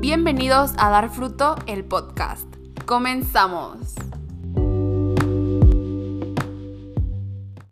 Bienvenidos a Dar Fruto, el podcast. Comenzamos.